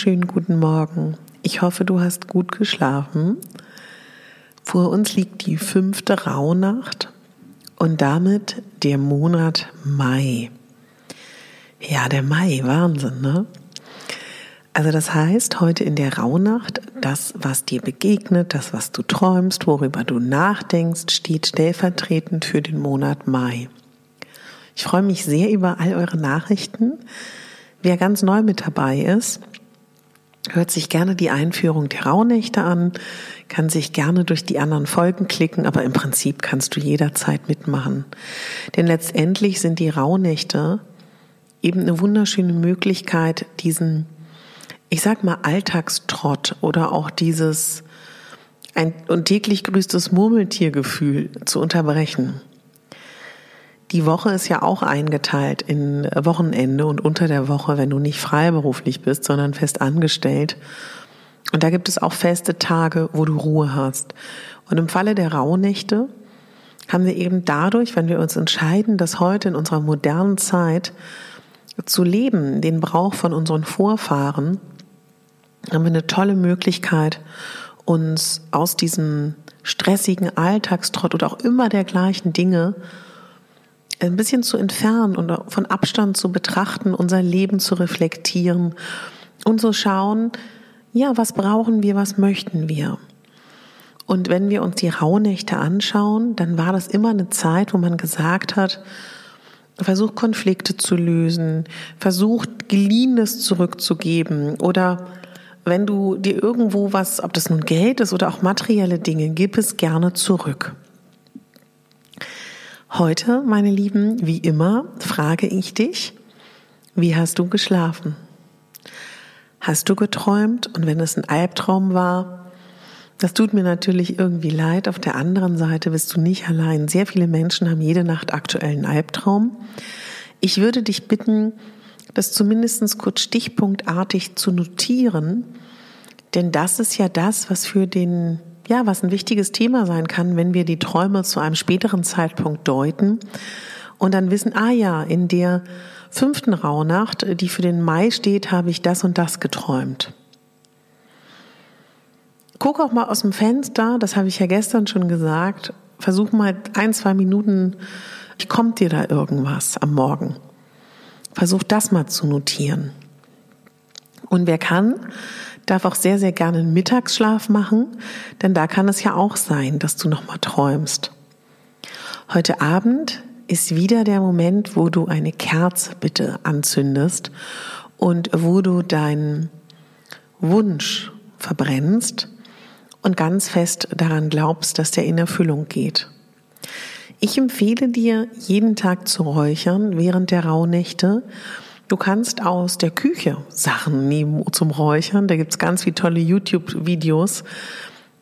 Wunderschönen guten Morgen. Ich hoffe, du hast gut geschlafen. Vor uns liegt die fünfte Rauhnacht und damit der Monat Mai. Ja, der Mai, Wahnsinn, ne? Also das heißt, heute in der Rauhnacht, das, was dir begegnet, das, was du träumst, worüber du nachdenkst, steht stellvertretend für den Monat Mai. Ich freue mich sehr über all eure Nachrichten. Wer ganz neu mit dabei ist, hört sich gerne die Einführung der Rauhnächte an, kann sich gerne durch die anderen Folgen klicken, aber im Prinzip kannst du jederzeit mitmachen. Denn letztendlich sind die Rauhnächte eben eine wunderschöne Möglichkeit, diesen, ich sag mal, Alltagstrott oder auch dieses ein und täglich grüßtes Murmeltiergefühl zu unterbrechen. Die Woche ist ja auch eingeteilt in Wochenende und unter der Woche, wenn du nicht freiberuflich bist, sondern fest angestellt. Und da gibt es auch feste Tage, wo du Ruhe hast. Und im Falle der Rauhnächte haben wir eben dadurch, wenn wir uns entscheiden, das heute in unserer modernen Zeit zu leben, den Brauch von unseren Vorfahren, haben wir eine tolle Möglichkeit, uns aus diesem stressigen Alltagstrott oder auch immer dergleichen Dinge ein bisschen zu entfernen und von Abstand zu betrachten, unser Leben zu reflektieren und zu schauen, ja, was brauchen wir, was möchten wir? Und wenn wir uns die Rauhnächte anschauen, dann war das immer eine Zeit, wo man gesagt hat, versucht Konflikte zu lösen, versucht Geliehenes zurückzugeben oder wenn du dir irgendwo was, ob das nun Geld ist oder auch materielle Dinge, gib es gerne zurück. Heute, meine Lieben, wie immer, frage ich dich, wie hast du geschlafen? Hast du geträumt? Und wenn es ein Albtraum war, das tut mir natürlich irgendwie leid. Auf der anderen Seite bist du nicht allein. Sehr viele Menschen haben jede Nacht aktuellen Albtraum. Ich würde dich bitten, das zumindest kurz stichpunktartig zu notieren, denn das ist ja das, was für den ja, was ein wichtiges Thema sein kann, wenn wir die Träume zu einem späteren Zeitpunkt deuten und dann wissen, ah ja, in der fünften Rauhnacht, die für den Mai steht, habe ich das und das geträumt. Guck auch mal aus dem Fenster, das habe ich ja gestern schon gesagt. Versuch mal ein, zwei Minuten, kommt dir da irgendwas am Morgen? Versuch das mal zu notieren. Und wer kann, darf auch sehr, sehr gerne einen Mittagsschlaf machen, denn da kann es ja auch sein, dass du nochmal träumst. Heute Abend ist wieder der Moment, wo du eine Kerze bitte anzündest und wo du deinen Wunsch verbrennst und ganz fest daran glaubst, dass der in Erfüllung geht. Ich empfehle dir, jeden Tag zu räuchern während der Rauhnächte Du kannst aus der Küche Sachen nehmen zum Räuchern. Da gibt's ganz viele tolle YouTube-Videos.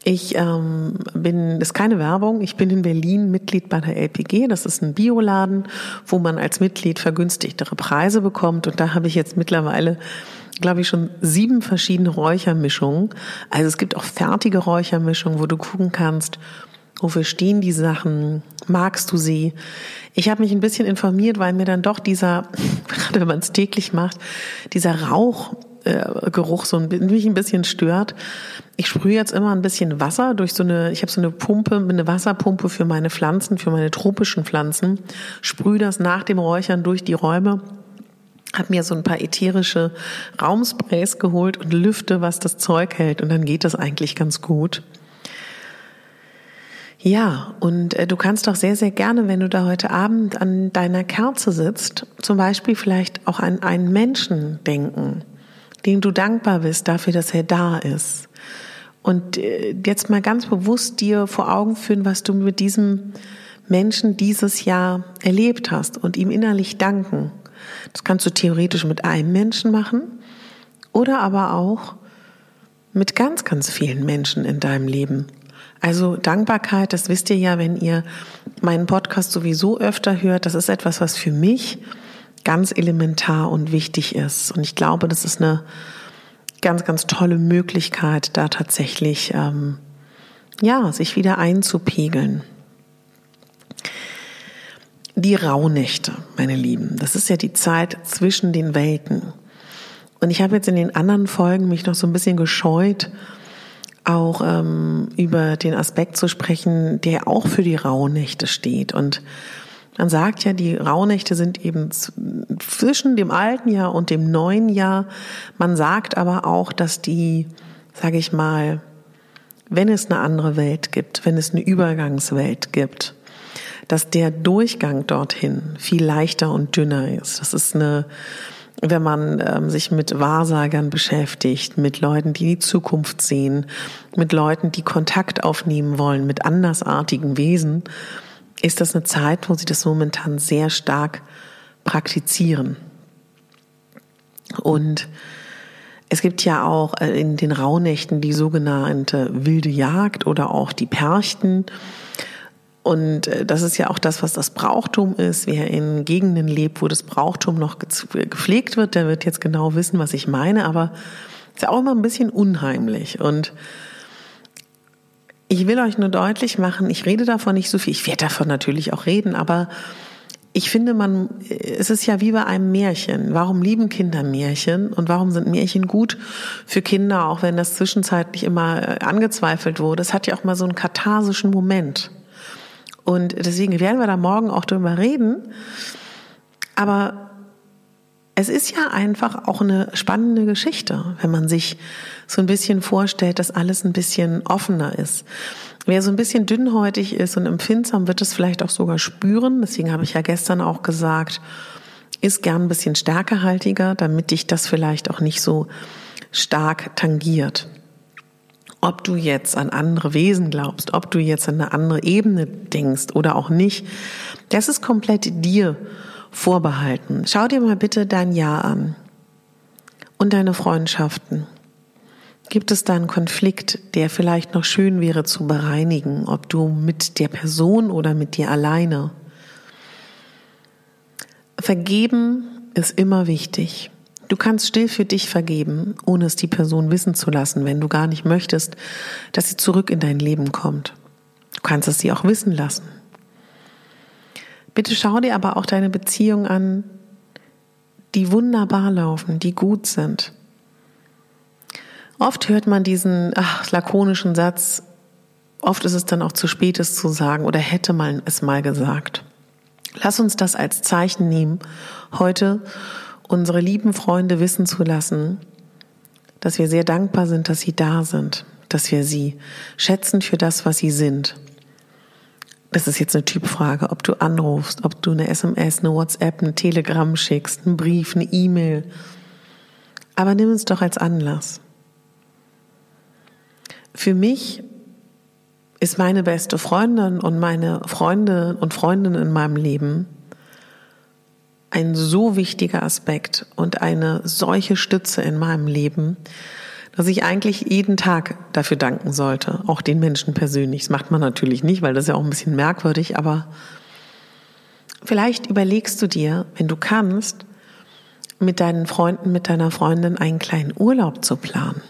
Ich ähm, bin, ist keine Werbung, ich bin in Berlin Mitglied bei der LPG. Das ist ein Bioladen, wo man als Mitglied vergünstigtere Preise bekommt. Und da habe ich jetzt mittlerweile, glaube ich, schon sieben verschiedene Räuchermischungen. Also es gibt auch fertige Räuchermischungen, wo du gucken kannst, Wofür stehen die Sachen? Magst du sie? Ich habe mich ein bisschen informiert, weil mir dann doch dieser, gerade wenn man es täglich macht, dieser Rauchgeruch so ein, mich ein bisschen stört. Ich sprühe jetzt immer ein bisschen Wasser durch so eine, ich habe so eine Pumpe, eine Wasserpumpe für meine Pflanzen, für meine tropischen Pflanzen, sprühe das nach dem Räuchern durch die Räume habe mir so ein paar ätherische Raumsprays geholt und lüfte, was das Zeug hält und dann geht das eigentlich ganz gut. Ja, und äh, du kannst doch sehr, sehr gerne, wenn du da heute Abend an deiner Kerze sitzt, zum Beispiel vielleicht auch an einen Menschen denken, dem du dankbar bist dafür, dass er da ist. Und äh, jetzt mal ganz bewusst dir vor Augen führen, was du mit diesem Menschen dieses Jahr erlebt hast und ihm innerlich danken. Das kannst du theoretisch mit einem Menschen machen oder aber auch mit ganz, ganz vielen Menschen in deinem Leben. Also Dankbarkeit, das wisst ihr ja, wenn ihr meinen Podcast sowieso öfter hört, das ist etwas, was für mich ganz elementar und wichtig ist. Und ich glaube, das ist eine ganz, ganz tolle Möglichkeit, da tatsächlich ähm, ja sich wieder einzupegeln. Die Rauhnächte, meine Lieben, das ist ja die Zeit zwischen den Welten. Und ich habe jetzt in den anderen Folgen mich noch so ein bisschen gescheut, auch ähm, über den Aspekt zu sprechen, der auch für die Rauhnächte steht. Und man sagt ja, die Rauhnächte sind eben zwischen dem alten Jahr und dem neuen Jahr. Man sagt aber auch, dass die, sage ich mal, wenn es eine andere Welt gibt, wenn es eine Übergangswelt gibt, dass der Durchgang dorthin viel leichter und dünner ist. Das ist eine wenn man ähm, sich mit Wahrsagern beschäftigt, mit Leuten, die die Zukunft sehen, mit Leuten, die Kontakt aufnehmen wollen, mit andersartigen Wesen, ist das eine Zeit, wo sie das momentan sehr stark praktizieren. Und es gibt ja auch äh, in den Rauhnächten die sogenannte wilde Jagd oder auch die Perchten. Und äh, das ist ja auch das, was das Brauchtum ist. Wer in Gegenden lebt, wo das Brauchtum noch gepflegt wird, der wird jetzt genau wissen, was ich meine. Aber es ist ja auch immer ein bisschen unheimlich. Und ich will euch nur deutlich machen, ich rede davon nicht so viel. Ich werde davon natürlich auch reden, aber ich finde, man, es ist ja wie bei einem Märchen. Warum lieben Kinder Märchen und warum sind Märchen gut für Kinder, auch wenn das zwischenzeitlich immer äh, angezweifelt wurde? Es hat ja auch mal so einen katharsischen Moment. Und deswegen werden wir da morgen auch drüber reden. Aber es ist ja einfach auch eine spannende Geschichte, wenn man sich so ein bisschen vorstellt, dass alles ein bisschen offener ist. Wer so ein bisschen dünnhäutig ist und empfindsam, wird es vielleicht auch sogar spüren. Deswegen habe ich ja gestern auch gesagt, ist gern ein bisschen stärkehaltiger, damit dich das vielleicht auch nicht so stark tangiert ob du jetzt an andere Wesen glaubst, ob du jetzt an eine andere Ebene denkst oder auch nicht, das ist komplett dir vorbehalten. Schau dir mal bitte dein Jahr an und deine Freundschaften. Gibt es da einen Konflikt, der vielleicht noch schön wäre zu bereinigen, ob du mit der Person oder mit dir alleine? Vergeben ist immer wichtig. Du kannst still für dich vergeben, ohne es die Person wissen zu lassen, wenn du gar nicht möchtest, dass sie zurück in dein Leben kommt. Du kannst es sie auch wissen lassen. Bitte schau dir aber auch deine Beziehungen an, die wunderbar laufen, die gut sind. Oft hört man diesen ach, lakonischen Satz, oft ist es dann auch zu spät, es zu sagen oder hätte man es mal gesagt. Lass uns das als Zeichen nehmen, heute unsere lieben Freunde wissen zu lassen, dass wir sehr dankbar sind, dass sie da sind, dass wir sie schätzen für das, was sie sind. Das ist jetzt eine Typfrage, ob du anrufst, ob du eine SMS, eine WhatsApp, eine Telegram schickst, einen Brief, eine E-Mail. Aber nimm es doch als Anlass. Für mich ist meine beste Freundin und meine Freunde und Freundinnen in meinem Leben ein so wichtiger Aspekt und eine solche Stütze in meinem Leben, dass ich eigentlich jeden Tag dafür danken sollte, auch den Menschen persönlich. Das macht man natürlich nicht, weil das ist ja auch ein bisschen merkwürdig, aber vielleicht überlegst du dir, wenn du kannst, mit deinen Freunden, mit deiner Freundin einen kleinen Urlaub zu planen,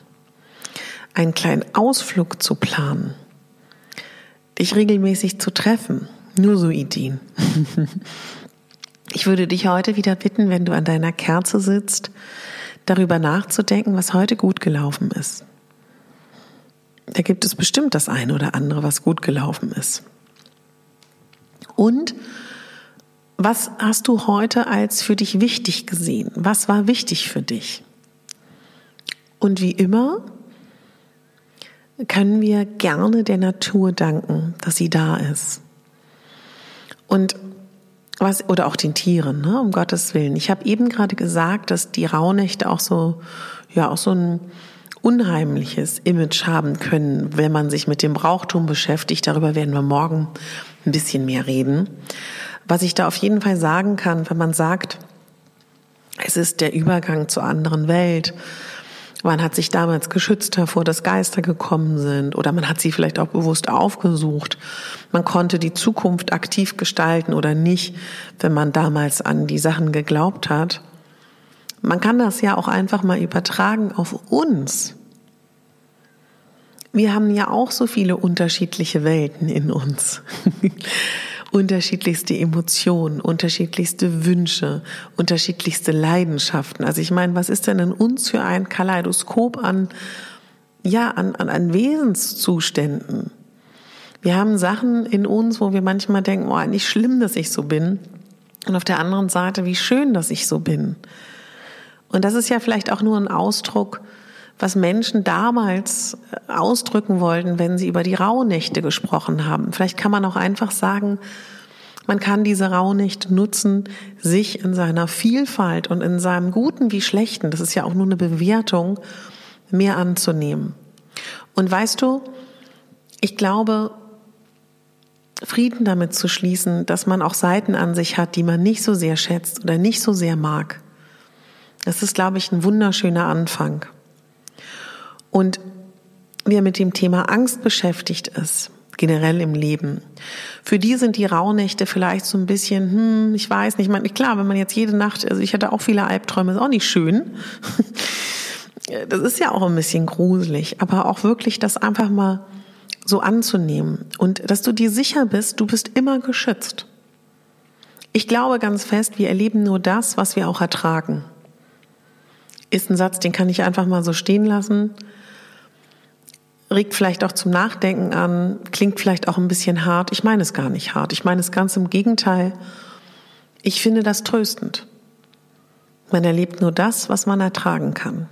einen kleinen Ausflug zu planen dich regelmäßig zu treffen. Nur so Ideen. Ich würde dich heute wieder bitten, wenn du an deiner Kerze sitzt, darüber nachzudenken, was heute gut gelaufen ist. Da gibt es bestimmt das eine oder andere, was gut gelaufen ist. Und was hast du heute als für dich wichtig gesehen? Was war wichtig für dich? Und wie immer können wir gerne der Natur danken, dass sie da ist. Und was, oder auch den Tieren, ne, um Gottes Willen. Ich habe eben gerade gesagt, dass die Rauhnächte auch so, ja, auch so ein unheimliches Image haben können, wenn man sich mit dem Brauchtum beschäftigt. Darüber werden wir morgen ein bisschen mehr reden. Was ich da auf jeden Fall sagen kann, wenn man sagt, es ist der Übergang zur anderen Welt, man hat sich damals geschützt davor, dass Geister gekommen sind oder man hat sie vielleicht auch bewusst aufgesucht. Man konnte die Zukunft aktiv gestalten oder nicht, wenn man damals an die Sachen geglaubt hat. Man kann das ja auch einfach mal übertragen auf uns. Wir haben ja auch so viele unterschiedliche Welten in uns. unterschiedlichste Emotionen, unterschiedlichste Wünsche, unterschiedlichste Leidenschaften. Also ich meine, was ist denn in uns für ein Kaleidoskop an, ja, an, an, an Wesenszuständen? Wir haben Sachen in uns, wo wir manchmal denken, oh, nicht schlimm, dass ich so bin. Und auf der anderen Seite, wie schön, dass ich so bin. Und das ist ja vielleicht auch nur ein Ausdruck was Menschen damals äh, ausdrücken wollten, wenn sie über die Rauhnächte gesprochen haben. Vielleicht kann man auch einfach sagen, man kann diese Rauhnächte nutzen, sich in seiner Vielfalt und in seinem Guten wie Schlechten, das ist ja auch nur eine Bewertung, mehr anzunehmen. Und weißt du, ich glaube, Frieden damit zu schließen, dass man auch Seiten an sich hat, die man nicht so sehr schätzt oder nicht so sehr mag. Das ist, glaube ich, ein wunderschöner Anfang und wer mit dem Thema Angst beschäftigt ist, generell im Leben. Für die sind die Rauhnächte vielleicht so ein bisschen, hm, ich weiß nicht, ich meine, klar, wenn man jetzt jede Nacht, also ich hatte auch viele Albträume, ist auch nicht schön. Das ist ja auch ein bisschen gruselig, aber auch wirklich das einfach mal so anzunehmen und dass du dir sicher bist, du bist immer geschützt. Ich glaube ganz fest, wir erleben nur das, was wir auch ertragen. Ist ein Satz, den kann ich einfach mal so stehen lassen regt vielleicht auch zum Nachdenken an, klingt vielleicht auch ein bisschen hart. Ich meine es gar nicht hart. Ich meine es ganz im Gegenteil. Ich finde das tröstend. Man erlebt nur das, was man ertragen kann.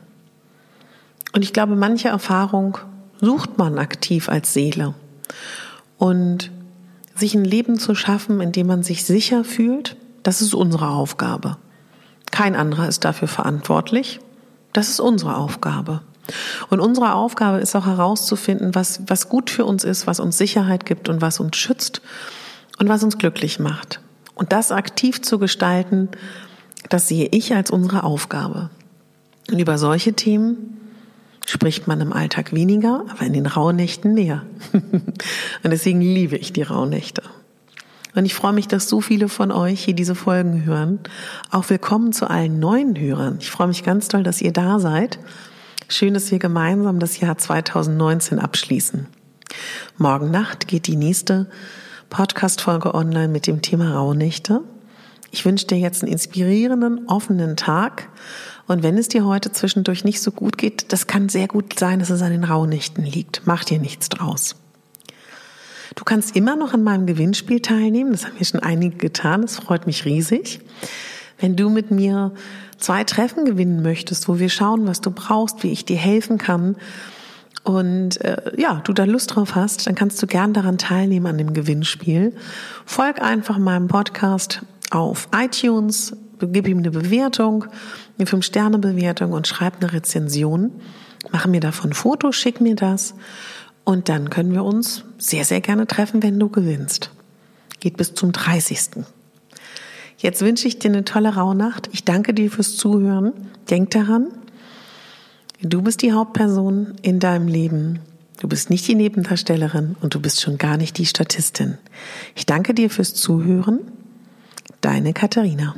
Und ich glaube, manche Erfahrung sucht man aktiv als Seele. Und sich ein Leben zu schaffen, in dem man sich sicher fühlt, das ist unsere Aufgabe. Kein anderer ist dafür verantwortlich. Das ist unsere Aufgabe. Und unsere Aufgabe ist auch herauszufinden, was, was gut für uns ist, was uns Sicherheit gibt und was uns schützt und was uns glücklich macht. Und das aktiv zu gestalten, das sehe ich als unsere Aufgabe. Und über solche Themen spricht man im Alltag weniger, aber in den Rauhnächten mehr. und deswegen liebe ich die Rauhnächte. Und ich freue mich, dass so viele von euch hier diese Folgen hören. Auch willkommen zu allen neuen Hörern. Ich freue mich ganz doll, dass ihr da seid Schön, dass wir gemeinsam das Jahr 2019 abschließen. Morgen Nacht geht die nächste Podcast-Folge online mit dem Thema Rauhnächte. Ich wünsche dir jetzt einen inspirierenden, offenen Tag. Und wenn es dir heute zwischendurch nicht so gut geht, das kann sehr gut sein, dass es an den Rauhnächten liegt. Mach dir nichts draus. Du kannst immer noch an meinem Gewinnspiel teilnehmen. Das haben wir schon einige getan. Das freut mich riesig. Wenn du mit mir zwei Treffen gewinnen möchtest, wo wir schauen, was du brauchst, wie ich dir helfen kann und äh, ja, du da Lust drauf hast, dann kannst du gern daran teilnehmen an dem Gewinnspiel. Folg einfach meinem Podcast auf iTunes, gib ihm eine Bewertung, eine 5-Sterne-Bewertung und schreib eine Rezension. Mach mir davon Fotos, schick mir das und dann können wir uns sehr, sehr gerne treffen, wenn du gewinnst. Geht bis zum 30. Jetzt wünsche ich dir eine tolle Rauhnacht. Ich danke dir fürs Zuhören. Denk daran, du bist die Hauptperson in deinem Leben. Du bist nicht die Nebendarstellerin und du bist schon gar nicht die Statistin. Ich danke dir fürs Zuhören. Deine Katharina.